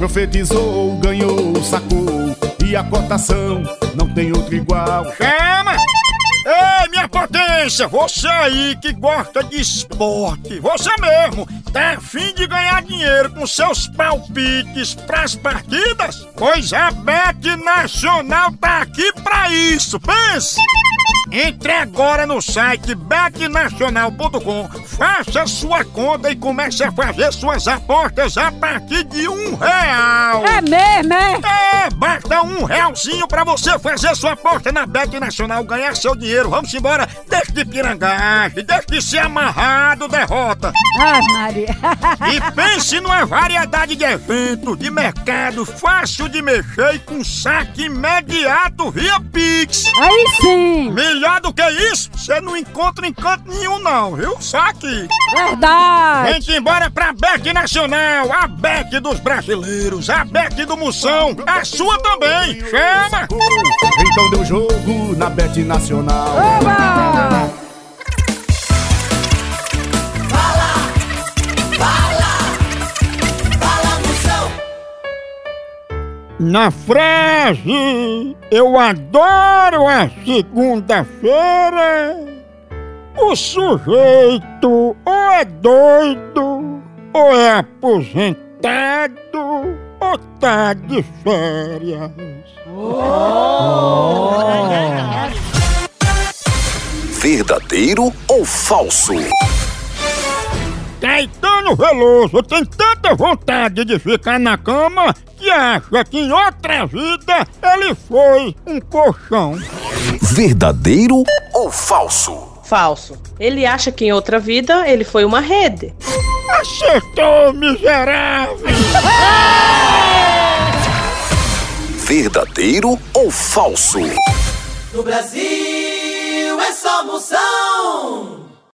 Profetizou, ganhou, sacou. E a cotação não tem outro igual. Chama! Potência, você aí que gosta de esporte, você mesmo, tá afim de ganhar dinheiro com seus palpites pras partidas? Pois a Bet Nacional tá aqui pra isso, pense! Entre agora no site betnacional.com, faça sua conta e comece a fazer suas apostas a partir de um real. É mesmo, é? É, um realzinho pra você fazer sua aposta na Bet Nacional, ganhar seu dinheiro. Vamos embora, deixe de pirangagem, deixe de ser amarrado, derrota. Ai, Maria. E pense numa variedade de eventos, de mercado, fácil de mexer e com saque imediato via Pix. Aí sim. Melhor do que isso, você não encontra em canto nenhum não, viu? Só aqui. Verdade. Vem-te embora pra Bet Nacional, a Bet dos brasileiros, a Bet do Moção, a sua também. Chama! Então deu jogo na Bet Nacional. Oba! Na frase Eu adoro a segunda-feira, o sujeito ou é doido, ou é aposentado, ou tá de férias. Verdadeiro ou falso? Caetano Veloso tem tanta vontade de ficar na cama que acha que em outra vida ele foi um colchão. Verdadeiro ou falso? Falso. Ele acha que em outra vida ele foi uma rede. Acertou, miserável! Verdadeiro ou falso? No Brasil é só moção.